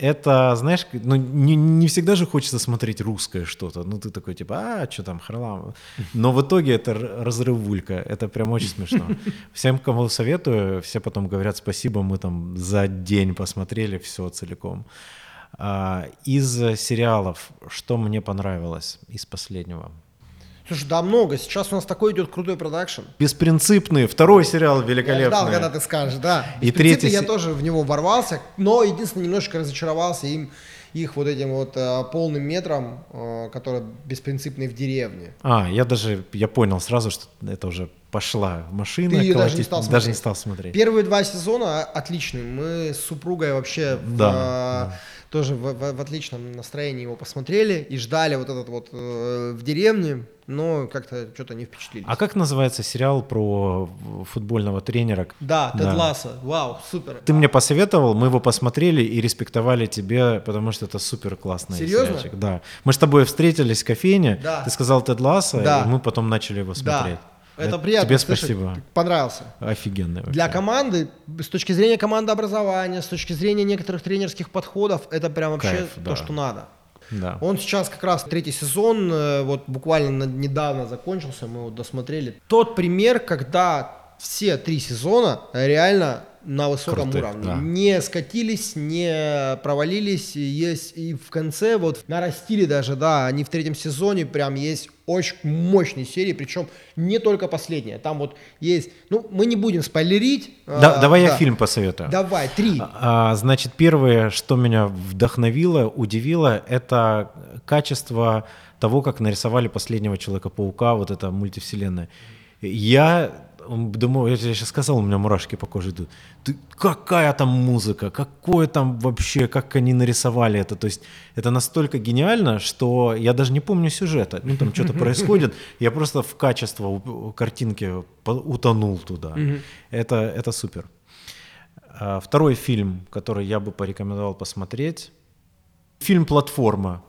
Это, знаешь, ну не, не всегда же хочется смотреть русское что-то. Ну ты такой типа, а, что там, Харламов. Но в итоге это разрывулька. Это прям очень смешно. Всем, кому советую, все потом говорят спасибо, мы там за день посмотрели все целиком. А, из сериалов, что мне понравилось из последнего? Слушай, да много. Сейчас у нас такой идет крутой продакшн. Беспринципный, второй сериал Я ждал, великолепный. когда ты скажешь, да. И третий я тоже в него ворвался, но единственное, немножечко разочаровался им, их вот этим вот э, полным метром, э, который беспринципный в деревне. А, я даже, я понял сразу, что это уже пошла машина. Ты её даже не стал Даже смотреть? не стал смотреть. Первые два сезона отличные. Мы с супругой вообще в, Да, э, тоже в, в- в отличном настроении его посмотрели и ждали вот этот вот э, в деревне, но как-то что-то не впечатлились. А как называется сериал про футбольного тренера? Да, Тед Да. Лассо. Вау, супер. Ты мне посоветовал, мы его посмотрели и респектовали тебе, потому что это супер классный Серьезно? сериальчик. Да. Мы с тобой встретились в кофейне, Да. ты сказал Тед Лассо, Да. и мы потом начали его смотреть. Да. Это приятно. Тебе слышать. спасибо. Понравился. Офигенный Для команды, с точки зрения командообразования, с точки зрения некоторых тренерских подходов, это прям вообще Кайф, то, да. что надо. Да. Он сейчас как раз третий сезон, э, вот буквально недавно закончился, мы его досмотрели. Тот пример, когда все три сезона реально на высоком Крутых, уровне. да. Не скатились, не провалились. Есть и в конце вот нарастили даже, да, они в третьем сезоне прям есть очень мощные серии, причем не только последняя. Там вот есть, ну, мы не будем спойлерить. Да- а, давай я да. фильм посоветую. Давай, три. А, значит, первое, что меня вдохновило, удивило, это качество того, как нарисовали последнего Человека-паука, вот эта мультивселенная. Я думаю, я тебе сейчас сказал, у меня мурашки по коже идут. Ты, какая там музыка, какое там вообще, как они нарисовали это. То есть это настолько гениально, что я даже не помню сюжета. Ну, там что-то происходит, я просто в качество картинки утонул туда. Это, это супер. А, Второй фильм, который я бы порекомендовал посмотреть, фильм «Платформа».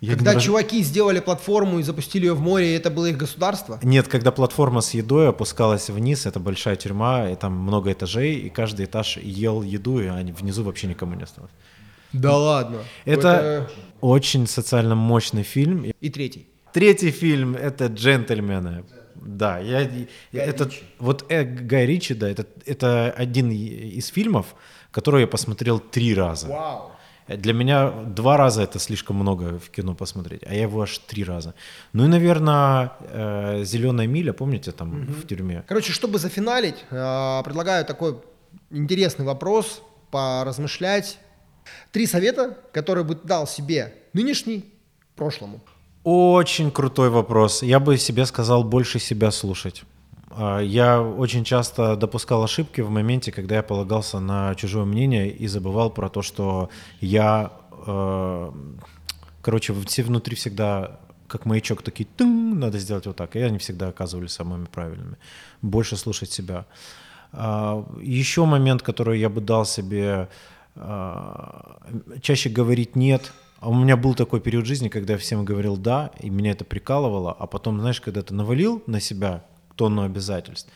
Я Когда раз- чуваки сделали платформу и запустили ее в море, и это было их государство? Нет, когда платформа с едой опускалась вниз, это большая тюрьма, и там много этажей, и каждый этаж ел еду, и они внизу вообще никому не осталось. Да ладно. Это очень социально мощный фильм. И третий. Третий фильм это «Джентльмены». Да, я, это, вот э, Гай Ричи, да, это, это один из фильмов, который я посмотрел три раза. Вау. Для меня два раза это слишком много в кино посмотреть, а я его аж три раза. Ну и, наверное, «Зеленая миля», помните, там в тюрьме? Короче, чтобы зафиналить, э, предлагаю такой интересный вопрос, поразмышлять. Три совета, которые бы дал себе нынешний прошлому. Очень крутой вопрос. Я бы себе сказал больше себя слушать. А, Я очень часто допускал ошибки в моменте, когда я полагался на чужое мнение и забывал про то, что я, э, короче, все внутри всегда как маячок такие, тынь, надо сделать вот так, и они всегда оказывались самыми правильными. Больше слушать себя. А, Еще момент, который я бы дал себе, а, чаще говорить нет. У меня был такой период жизни, когда я всем говорил да, и меня это прикалывало, а потом, знаешь, когда ты навалил на себя тонну обязательств,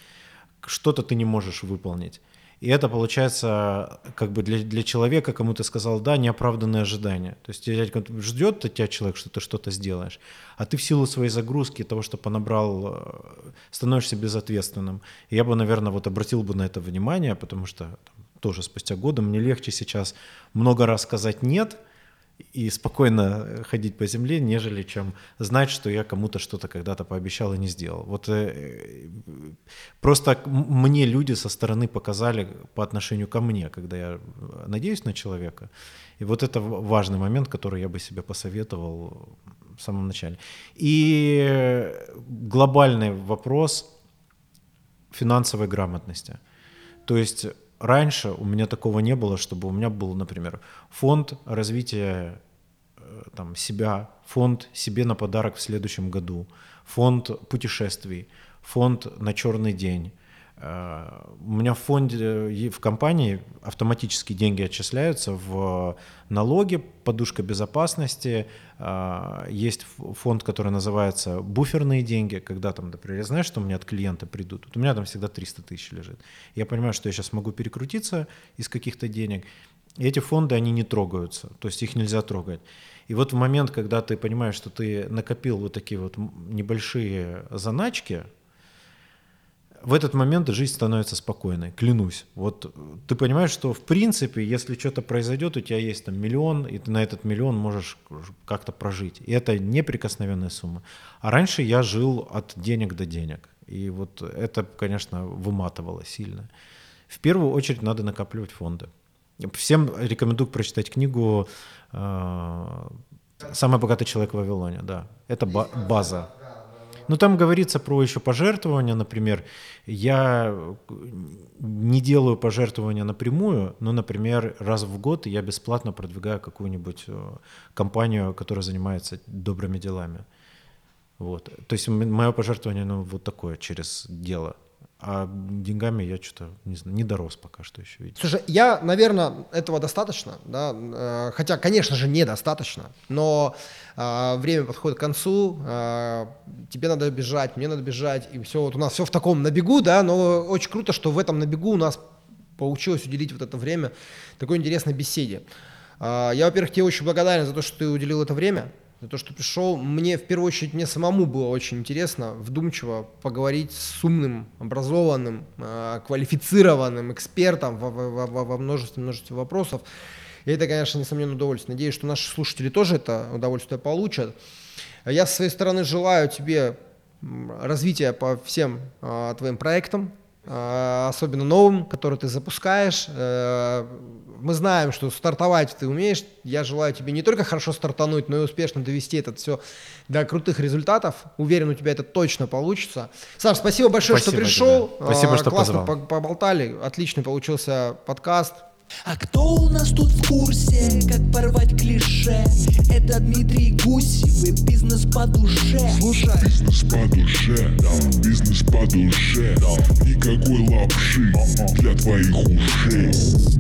что-то ты не можешь выполнить. И это получается как бы для, для человека, кому ты сказал да, неоправданное ожидание. То есть ждет от тебя человек, что ты что-то сделаешь, а ты в силу своей загрузки, того, что понабрал, э, становишься безответственным. И я бы, наверное, вот обратил бы на это внимание, потому что там, тоже спустя годы мне легче сейчас много раз сказать «нет», и спокойно ходить по земле, нежели чем знать, что я кому-то что-то когда-то пообещал и не сделал. Вот э, просто мне люди со стороны показали по отношению ко мне, когда я э, надеюсь на человека. И вот это важный момент, который я бы себе посоветовал в самом начале. И э, глобальный вопрос финансовой грамотности. То есть раньше у меня такого не было, чтобы у меня был, например, фонд развития э, там, себя, фонд себе на подарок в следующем году, фонд путешествий, фонд на черный день, у меня в фонде, в компании автоматически деньги отчисляются в налоги, подушка безопасности. Э, есть фонд, который называется буферные деньги, когда там, например, я знаю, что у меня от клиента придут. Вот у меня там всегда 300 тысяч лежит. Я понимаю, что я сейчас могу перекрутиться из каких-то денег. И эти фонды, они не трогаются, то есть их нельзя трогать. И вот в момент, когда ты понимаешь, что ты накопил вот такие вот небольшие заначки, в этот момент жизнь становится спокойной, клянусь. Вот ты понимаешь, что в принципе, если что-то произойдет, у тебя есть там миллион, и ты на этот миллион можешь как-то прожить. И это неприкосновенная сумма. А раньше я жил от денег до денег. И вот это, конечно, выматывало сильно. В первую очередь надо накапливать фонды. Всем рекомендую прочитать книгу э, «Самый богатый человек в Вавилоне». Да, это база. Ну, там говорится про еще пожертвования, например. Я не делаю пожертвования напрямую, но, например, раз в год я бесплатно продвигаю какую-нибудь э, компанию, которая занимается добрыми делами. Вот. То есть мое пожертвование, ну, вот такое, через дело. А деньгами я что-то не, знаю, не дорос пока что еще. Видите. Слушай, я, наверное, этого достаточно, да, э, хотя, конечно же, недостаточно, но э, время подходит к концу, э, тебе надо бежать, мне надо бежать, и все, вот у нас все в таком набегу, да, но очень круто, что в этом набегу у нас получилось уделить вот это время такой интересной беседе. Э, я, во-первых, тебе очень благодарен за то, что ты уделил это время, за то, что пришел. Мне, в первую очередь, мне самому было очень интересно, вдумчиво поговорить с умным, образованным, э, квалифицированным экспертом во, во, во, во множестве, множестве вопросов. И это, конечно, несомненно удовольствие. Надеюсь, что наши слушатели тоже это удовольствие получат. Я, с своей стороны, желаю тебе развития по всем э, твоим проектам, особенно новым, которые ты запускаешь. Э, мы знаем, что стартовать ты умеешь. Я желаю тебе не только хорошо стартануть, но и успешно довести это все до крутых результатов. Уверен, у тебя это точно получится. Саш, спасибо большое, спасибо что пришел. Тебе. Спасибо, что Классно позвал. поболтали. Отличный получился подкаст. А кто у нас тут в курсе, как порвать клише? Это Дмитрий Гусев и бизнес по душе. Слушай Бизнес по душе, да, бизнес по душе, да. Никакой лапши для твоих ушей